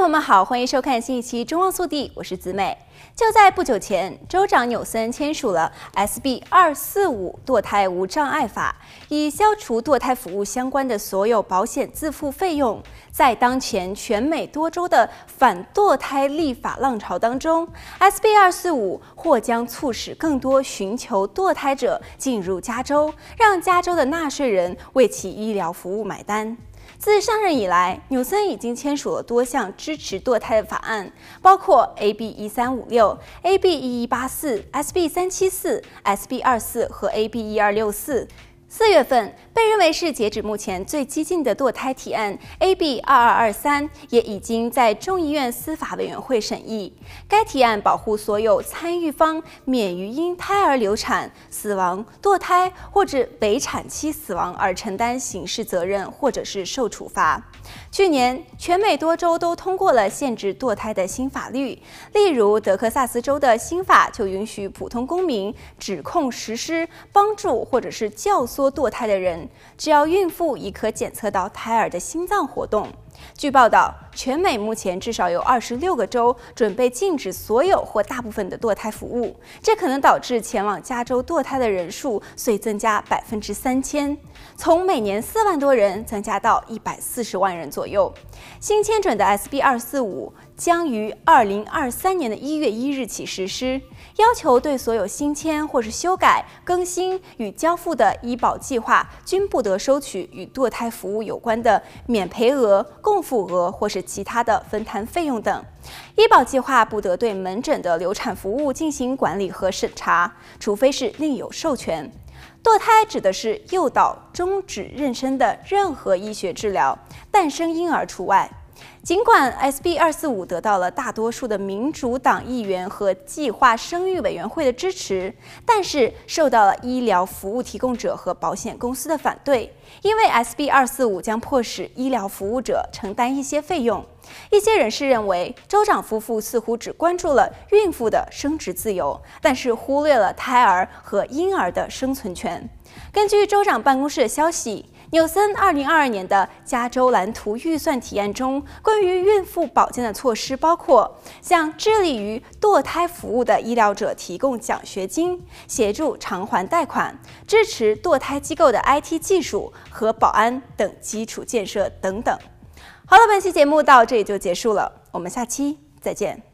朋友们好，欢迎收看新一期《中望速递》，我是子美。就在不久前，州长纽森签署了 SB 二四五堕胎无障碍法，以消除堕胎服务相关的所有保险自付费用。在当前全美多州的反堕胎立法浪潮当中，SB 二四五或将促使更多寻求堕胎者进入加州，让加州的纳税人为其医疗服务买单。自上任以来，纽森已经签署了多项支持堕胎的法案，包括 AB 一三五六、AB 一一八四、SB 三七四、SB 二四和 AB 一二六四。四月份，被认为是截止目前最激进的堕胎提案 AB 二二二三也已经在众议院司法委员会审议。该提案保护所有参与方免于因胎儿流产、死亡、堕胎或者围产期死亡而承担刑事责任或者是受处罚。去年，全美多州都通过了限制堕胎的新法律，例如德克萨斯州的新法就允许普通公民指控实施、帮助或者是教唆。堕胎的人，只要孕妇已可检测到胎儿的心脏活动。据报道，全美目前至少有二十六个州准备禁止所有或大部分的堕胎服务，这可能导致前往加州堕胎的人数遂增加百分之三千，从每年四万多人增加到一百四十万人左右。新签准的 SB 二四五将于二零二三年的一月一日起实施，要求对所有新签或是修改、更新与交付的医保计划均不得收取与堕胎服务有关的免赔额。共付额或是其他的分摊费用等，医保计划不得对门诊的流产服务进行管理和审查，除非是另有授权。堕胎指的是诱导、终止妊娠的任何医学治疗，诞生婴儿除外。尽管 SB 二四五得到了大多数的民主党议员和计划生育委员会的支持，但是受到了医疗服务提供者和保险公司的反对，因为 SB 二四五将迫使医疗服务者承担一些费用。一些人士认为，州长夫妇似乎只关注了孕妇的生殖自由，但是忽略了胎儿和婴儿的生存权。根据州长办公室的消息，纽森二零二二年的加州蓝图预算提案中，关于孕妇保健的措施包括向致力于堕胎服务的医疗者提供奖学金、协助偿还贷款、支持堕胎机构的 IT 技术和保安等基础建设等等。好了，本期节目到这里就结束了，我们下期再见。